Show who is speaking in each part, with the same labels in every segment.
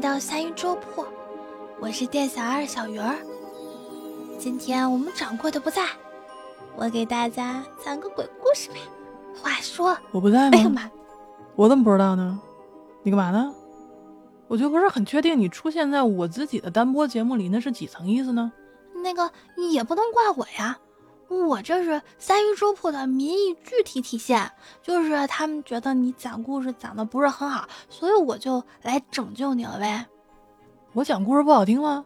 Speaker 1: 来到三鱼粥铺，我是店小二小鱼儿。今天我们掌柜的不在，我给大家讲个鬼故事吧。话说
Speaker 2: 我不在吗？
Speaker 1: 那个嘛，
Speaker 2: 我怎么不知道呢？你干嘛呢？我就不是很确定你出现在我自己的单播节目里，那是几层意思呢？
Speaker 1: 那个也不能怪我呀，我这是三鱼粥铺的民意具体体现，就是他们觉得你讲故事讲的不是很好，所以我就来拯救你了呗。
Speaker 2: 我讲故事不好听吗？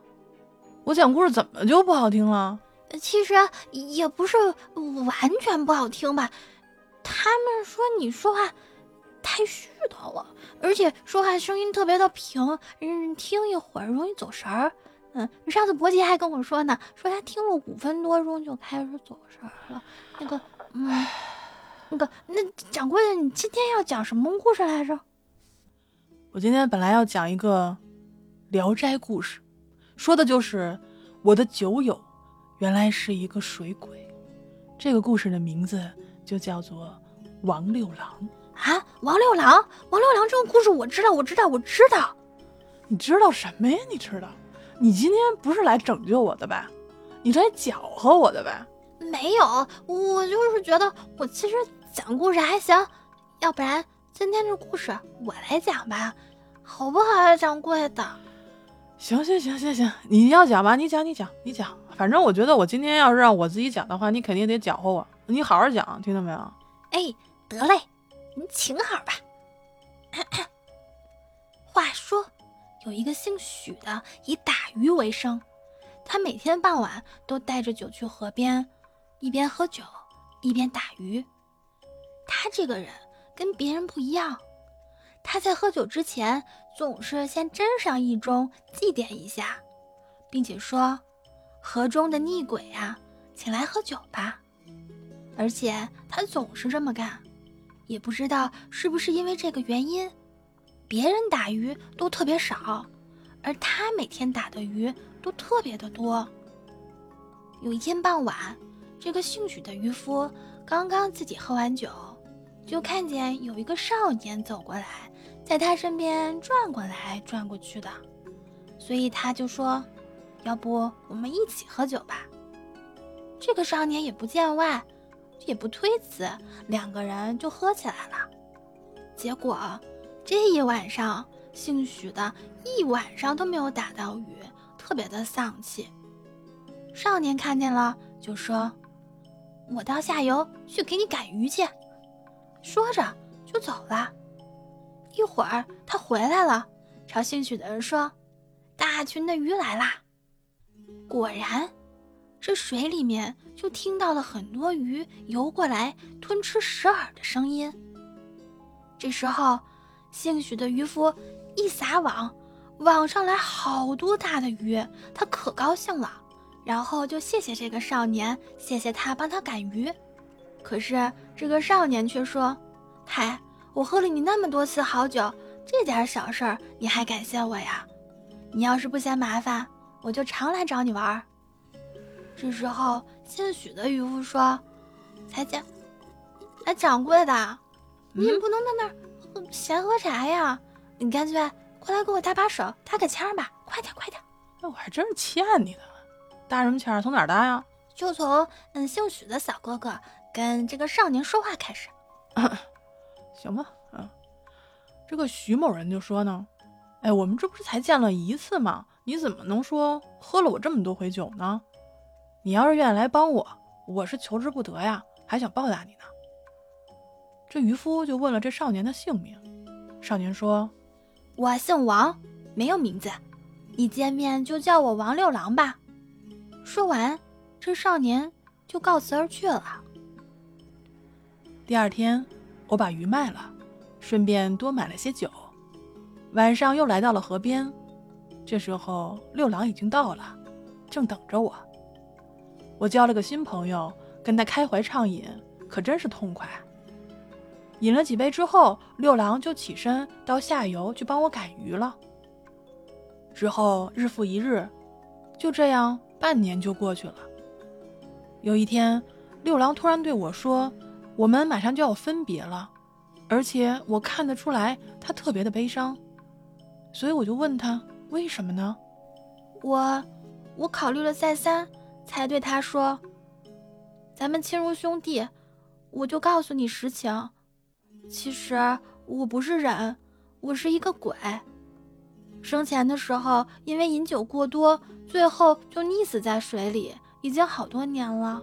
Speaker 2: 我讲故事怎么就不好听了？
Speaker 1: 其实也不是完全不好听吧，他们说你说话太絮叨了，而且说话声音特别的平，嗯，听一会儿容易走神儿。嗯，上次伯杰还跟我说呢，说他听了五分多钟就开始走神儿了。那个，嗯，那个，那掌柜的，你今天要讲什么故事来着？
Speaker 2: 我今天本来要讲一个《聊斋》故事，说的就是我的酒友原来是一个水鬼。这个故事的名字就叫做王六郎。
Speaker 1: 啊，王六郎，王六郎这个故事我知道，我知道，我知道。
Speaker 2: 你知道什么呀？你知道？你今天不是来拯救我的吧？你来搅和我的呗？
Speaker 1: 没有，我就是觉得我其实讲故事还行，要不然今天这故事我来讲吧，好不好啊，掌柜的？
Speaker 2: 行行行行行，你要讲吧，你讲你讲你讲，反正我觉得我今天要是让我自己讲的话，你肯定得搅和我，你好好讲，听到没有？
Speaker 1: 哎，得嘞，你请好吧。话说，有一个姓许的，以打鱼为生，他每天傍晚都带着酒去河边，一边喝酒一边打鱼。他这个人跟别人不一样，他在喝酒之前总是先斟上一盅祭奠一下，并且说：“河中的逆鬼啊，请来喝酒吧。”而且他总是这么干，也不知道是不是因为这个原因，别人打鱼都特别少，而他每天打的鱼都特别的多。有一天傍晚，这个姓许的渔夫刚刚自己喝完酒，就看见有一个少年走过来，在他身边转过来转过去的，所以他就说：“要不我们一起喝酒吧？”这个少年也不见外。也不推辞，两个人就喝起来了。结果这一晚上，姓许的一晚上都没有打到鱼，特别的丧气。少年看见了，就说：“我到下游去给你赶鱼去。”说着就走了。一会儿他回来了，朝姓许的人说：“大群的鱼来啦！”果然。这水里面就听到了很多鱼游过来吞吃食饵的声音。这时候，姓许的渔夫一撒网，网上来好多大的鱼，他可高兴了，然后就谢谢这个少年，谢谢他帮他赶鱼。可是这个少年却说：“嗨，我喝了你那么多次好酒，这点小事儿你还感谢我呀？你要是不嫌麻烦，我就常来找你玩。”这时候，姓许的渔夫说：“才见，哎，掌柜的，你不能在那儿闲喝茶呀！你干脆过来给我搭把手，搭个腔吧，快点，快点！
Speaker 2: 那我还真是欠你的，搭什么腔？从哪儿搭呀？
Speaker 1: 就从嗯，姓许的小哥哥跟这个少年说话开始。
Speaker 2: 行吧，嗯，这个徐某人就说呢，哎，我们这不是才见了一次吗？你怎么能说喝了我这么多回酒呢？”你要是愿意来帮我，我是求之不得呀，还想报答你呢。这渔夫就问了这少年的姓名，少年说：“
Speaker 1: 我姓王，没有名字，一见面就叫我王六郎吧。”说完，这少年就告辞而去了。
Speaker 2: 第二天，我把鱼卖了，顺便多买了些酒。晚上又来到了河边，这时候六郎已经到了，正等着我。我交了个新朋友，跟他开怀畅饮，可真是痛快。饮了几杯之后，六郎就起身到下游去帮我赶鱼了。之后日复一日，就这样半年就过去了。有一天，六郎突然对我说：“我们马上就要分别了，而且我看得出来他特别的悲伤。”所以我就问他为什么呢？
Speaker 1: 我，我考虑了再三，才对他说：“咱们亲如兄弟，我就告诉你实情。其实我不是人，我是一个鬼。生前的时候因为饮酒过多，最后就溺死在水里，已经好多年了。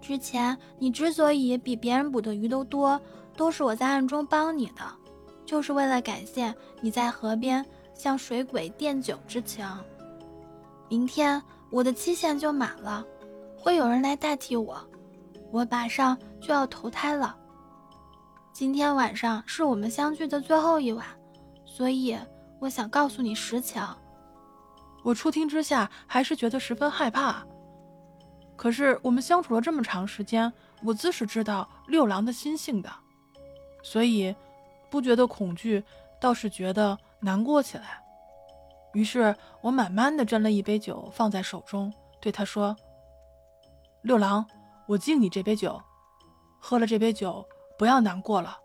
Speaker 1: 之前你之所以比别人捕的鱼都多，都是我在暗中帮你的。”就是为了感谢你在河边向水鬼奠酒之情。明天我的期限就满了，会有人来代替我，我马上就要投胎了。今天晚上是我们相聚的最后一晚，所以我想告诉你实情。
Speaker 2: 我初听之下还是觉得十分害怕，可是我们相处了这么长时间，我自是知道六郎的心性的，所以。不觉得恐惧，倒是觉得难过起来。于是我慢慢的斟了一杯酒放在手中，对他说：“六郎，我敬你这杯酒，喝了这杯酒不要难过了。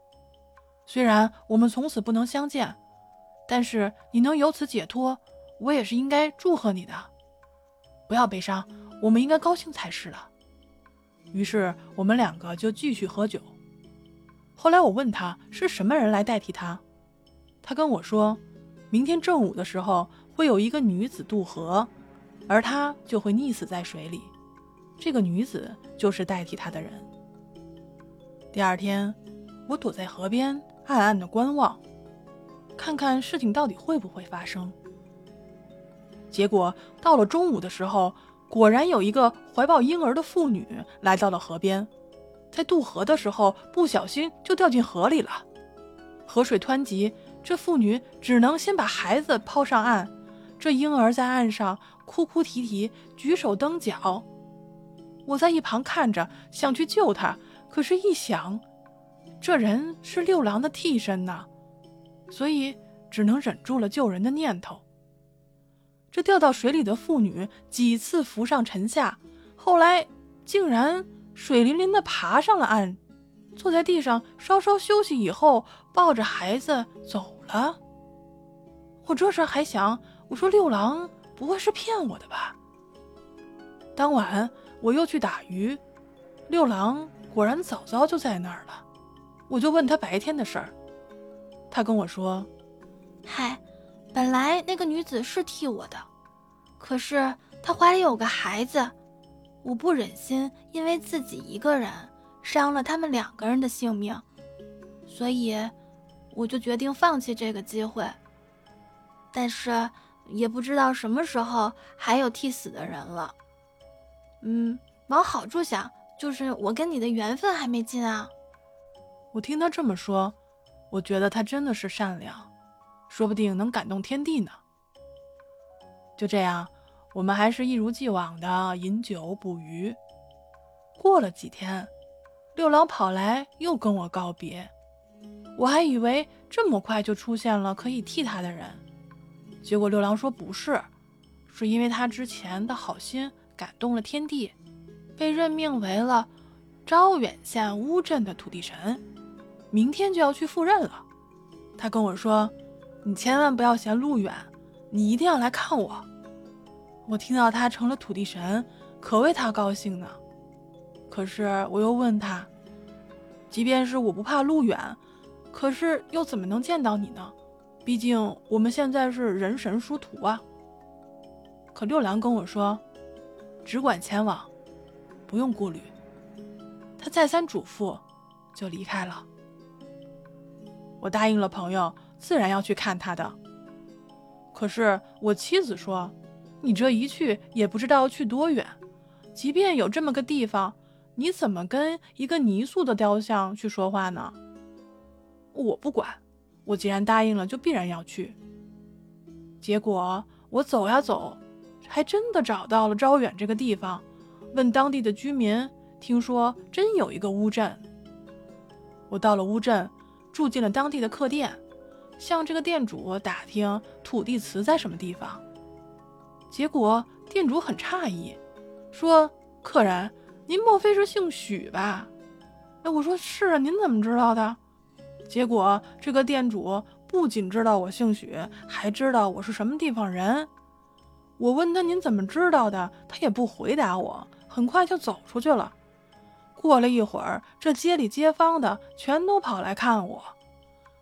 Speaker 2: 虽然我们从此不能相见，但是你能由此解脱，我也是应该祝贺你的。不要悲伤，我们应该高兴才是的。”于是我们两个就继续喝酒。后来我问他是什么人来代替他，他跟我说，明天正午的时候会有一个女子渡河，而他就会溺死在水里，这个女子就是代替他的人。第二天，我躲在河边暗暗的观望，看看事情到底会不会发生。结果到了中午的时候，果然有一个怀抱婴儿的妇女来到了河边。在渡河的时候，不小心就掉进河里了。河水湍急，这妇女只能先把孩子抛上岸。这婴儿在岸上哭哭啼啼，举手蹬脚。我在一旁看着，想去救他，可是，一想，这人是六郎的替身呐，所以只能忍住了救人的念头。这掉到水里的妇女几次浮上沉下，后来竟然。水淋淋的爬上了岸，坐在地上稍稍休息以后，抱着孩子走了。我这时还想，我说六郎不会是骗我的吧？当晚我又去打鱼，六郎果然早早就在那儿了。我就问他白天的事儿，他跟我说：“
Speaker 1: 嗨，本来那个女子是替我的，可是她怀里有个孩子。”我不忍心因为自己一个人伤了他们两个人的性命，所以我就决定放弃这个机会。但是也不知道什么时候还有替死的人了。嗯，往好处想，就是我跟你的缘分还没尽啊。
Speaker 2: 我听他这么说，我觉得他真的是善良，说不定能感动天地呢。就这样。我们还是一如既往的饮酒捕鱼。过了几天，六郎跑来又跟我告别，我还以为这么快就出现了可以替他的人，结果六郎说不是，是因为他之前的好心感动了天地，被任命为了招远县乌镇的土地神，明天就要去赴任了。他跟我说：“你千万不要嫌路远，你一定要来看我。”我听到他成了土地神，可为他高兴呢。可是我又问他，即便是我不怕路远，可是又怎么能见到你呢？毕竟我们现在是人神殊途啊。可六郎跟我说，只管前往，不用顾虑。他再三嘱咐，就离开了。我答应了朋友，自然要去看他的。可是我妻子说。你这一去也不知道要去多远，即便有这么个地方，你怎么跟一个泥塑的雕像去说话呢？我不管，我既然答应了，就必然要去。结果我走呀走，还真的找到了招远这个地方。问当地的居民，听说真有一个乌镇。我到了乌镇，住进了当地的客店，向这个店主打听土地祠在什么地方。结果店主很诧异，说：“客人，您莫非是姓许吧？”哎，我说是啊，您怎么知道的？结果这个店主不仅知道我姓许，还知道我是什么地方人。我问他您怎么知道的，他也不回答我，很快就走出去了。过了一会儿，这街里街坊的全都跑来看我，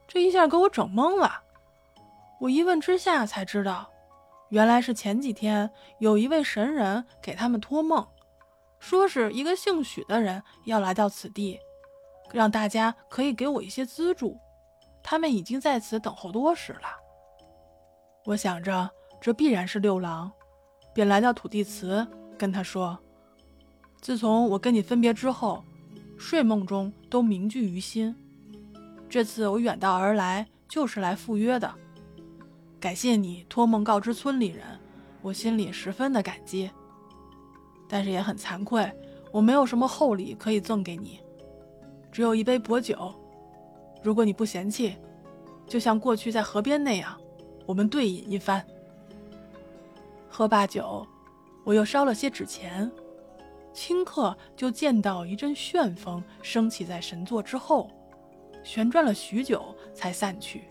Speaker 2: 这一下给我整懵了。我一问之下才知道，原来是前几天有一位神人给他们托梦，说是一个姓许的人要来到此地，让大家可以给我一些资助。他们已经在此等候多时了。我想着这必然是六郎，便来到土地祠，跟他说：“自从我跟你分别之后，睡梦中都铭记于心。这次我远道而来，就是来赴约的。感谢你托梦告知村里人，我心里十分的感激。但是也很惭愧，我没有什么厚礼可以赠给你，只有一杯薄酒。”如果你不嫌弃，就像过去在河边那样，我们对饮一番。喝罢酒，我又烧了些纸钱，顷刻就见到一阵旋风升起在神座之后，旋转了许久才散去。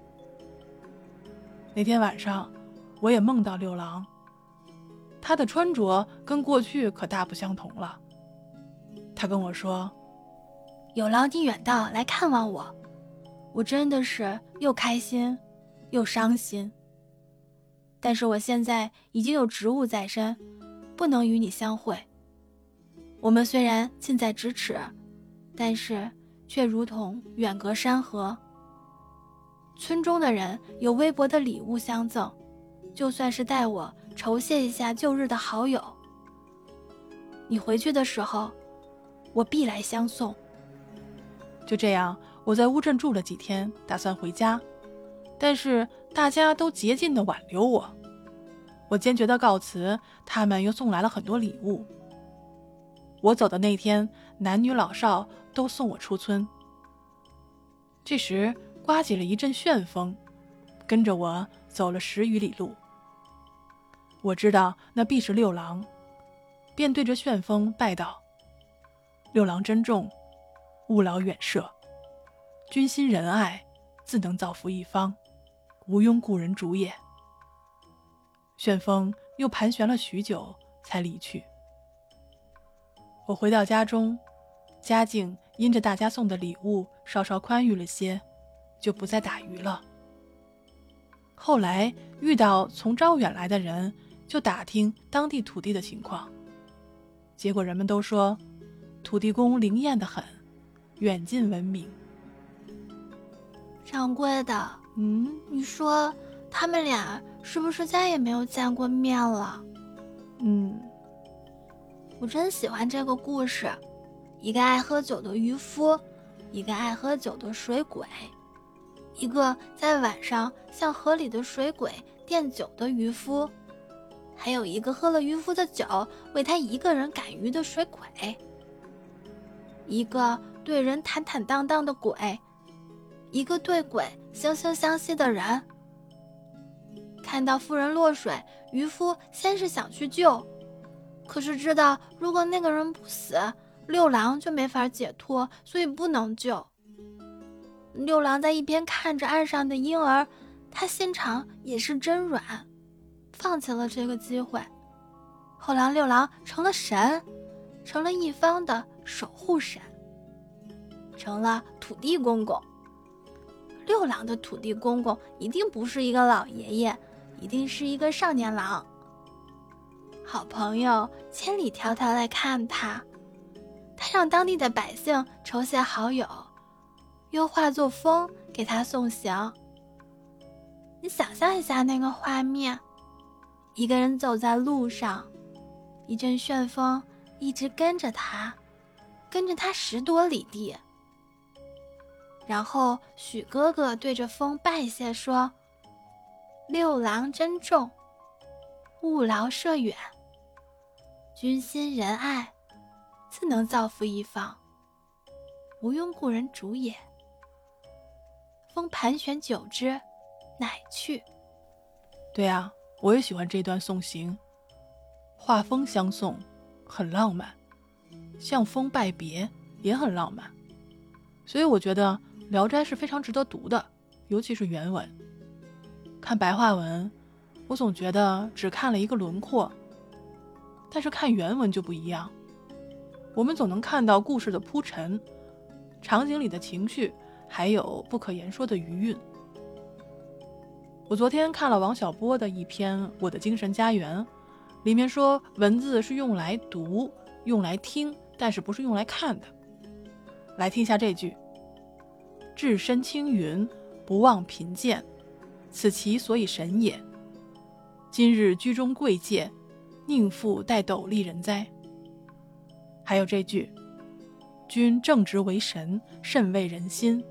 Speaker 2: 那天晚上，我也梦到六郎，他的穿着跟过去可大不相同了。他跟我说：“
Speaker 1: 有劳你远道来看望我。”我真的是又开心，又伤心。但是我现在已经有职务在身，不能与你相会。我们虽然近在咫尺，但是却如同远隔山河。村中的人有微薄的礼物相赠，就算是代我酬谢一下旧日的好友。你回去的时候，我必来相送。
Speaker 2: 就这样。我在乌镇住了几天，打算回家，但是大家都竭尽的挽留我。我坚决的告辞，他们又送来了很多礼物。我走的那天，男女老少都送我出村。这时刮起了一阵旋风，跟着我走了十余里路。我知道那必是六郎，便对着旋风拜道：“六郎珍重，勿劳远涉。”君心仁爱，自能造福一方，无庸故人主也。旋风又盘旋了许久，才离去。我回到家中，家境因着大家送的礼物稍稍宽裕了些，就不再打鱼了。后来遇到从招远来的人，就打听当地土地的情况，结果人们都说，土地公灵验的很，远近闻名。
Speaker 1: 掌柜的，
Speaker 2: 嗯，
Speaker 1: 你说他们俩是不是再也没有见过面了？
Speaker 2: 嗯，
Speaker 1: 我真喜欢这个故事，一个爱喝酒的渔夫，一个爱喝酒的水鬼，一个在晚上向河里的水鬼垫酒的渔夫，还有一个喝了渔夫的酒为他一个人赶鱼的水鬼，一个对人坦坦荡荡的鬼。一个对鬼惺惺相惜的人，看到妇人落水，渔夫先是想去救，可是知道如果那个人不死，六郎就没法解脱，所以不能救。六郎在一边看着岸上的婴儿，他心肠也是真软，放弃了这个机会。后来六郎成了神，成了一方的守护神，成了土地公公。六郎的土地公公一定不是一个老爷爷，一定是一个少年郎。好朋友千里迢迢来看他，他让当地的百姓酬谢好友，又化作风给他送行。你想象一下那个画面：一个人走在路上，一阵旋风一直跟着他，跟着他十多里地。然后许哥哥对着风拜谢说：“六郎珍重，勿劳涉远。君心仁爱，自能造福一方，无庸故人主也。”风盘旋久之，乃去。
Speaker 2: 对啊，我也喜欢这段送行，画风相送，很浪漫；向风拜别，也很浪漫。所以我觉得。《聊斋》是非常值得读的，尤其是原文。看白话文，我总觉得只看了一个轮廓，但是看原文就不一样。我们总能看到故事的铺陈，场景里的情绪，还有不可言说的余韵。我昨天看了王小波的一篇《我的精神家园》，里面说文字是用来读、用来听，但是不是用来看的。来听一下这句：“置身青云，不忘贫贱，此其所以神也。今日居中贵贱，宁复带斗笠人哉？”还有这句：“君正直为神，甚为人心。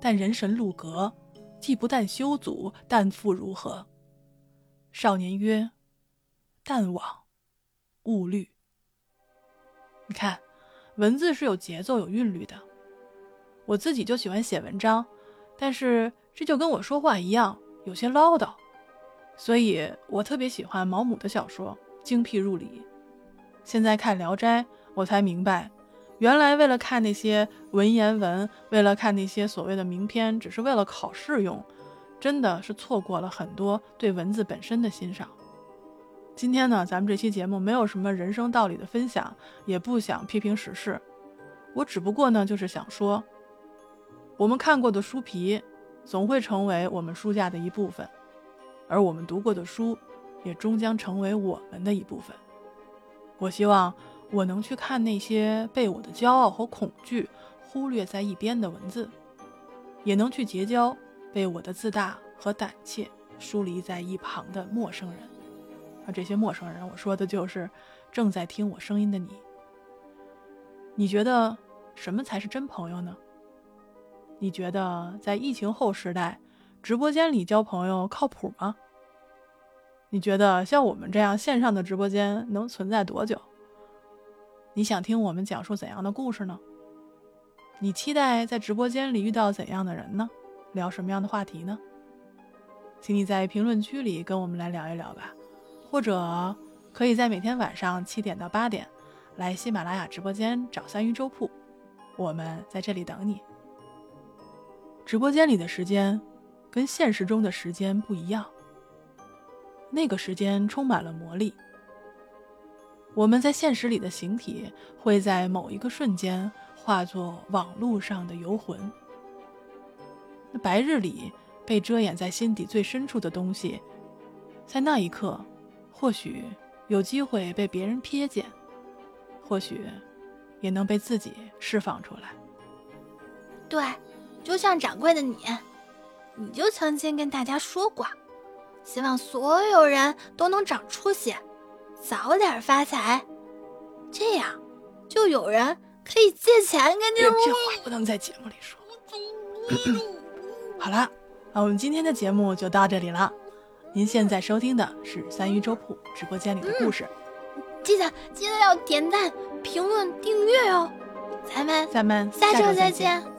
Speaker 2: 但人神路隔，既不但修祖，但复如何？”少年曰：“淡往，勿虑。”你看，文字是有节奏、有韵律的。我自己就喜欢写文章，但是这就跟我说话一样，有些唠叨。所以我特别喜欢毛姆的小说，精辟入理。现在看《聊斋》。我才明白，原来为了看那些文言文，为了看那些所谓的名篇，只是为了考试用，真的是错过了很多对文字本身的欣赏。今天呢，咱们这期节目没有什么人生道理的分享，也不想批评时事，我只不过呢，就是想说，我们看过的书皮，总会成为我们书架的一部分，而我们读过的书，也终将成为我们的一部分。我希望。我能去看那些被我的骄傲和恐惧忽略在一边的文字，也能去结交被我的自大和胆怯疏离在一旁的陌生人。而这些陌生人，我说的就是正在听我声音的你。你觉得什么才是真朋友呢？你觉得在疫情后时代，直播间里交朋友靠谱吗？你觉得像我们这样线上的直播间能存在多久？你想听我们讲述怎样的故事呢？你期待在直播间里遇到怎样的人呢？聊什么样的话题呢？请你在评论区里跟我们来聊一聊吧，或者可以在每天晚上七点到八点来喜马拉雅直播间找三鱼粥铺，我们在这里等你。直播间里的时间跟现实中的时间不一样，那个时间充满了魔力。我们在现实里的形体会在某一个瞬间化作网络上的游魂。那白日里被遮掩在心底最深处的东西，在那一刻，或许有机会被别人瞥见，或许也能被自己释放出来。
Speaker 1: 对，就像掌柜的你，你就曾经跟大家说过，希望所有人都能长出息。早点发财，这样就有人可以借钱给你。
Speaker 2: 这话不能在节目里说。好了，那我们今天的节目就到这里了。您现在收听的是三鱼粥铺直播间里的故事，
Speaker 1: 记得记得要点赞、评论、订阅哦。咱们
Speaker 2: 咱们
Speaker 1: 下
Speaker 2: 周
Speaker 1: 再见。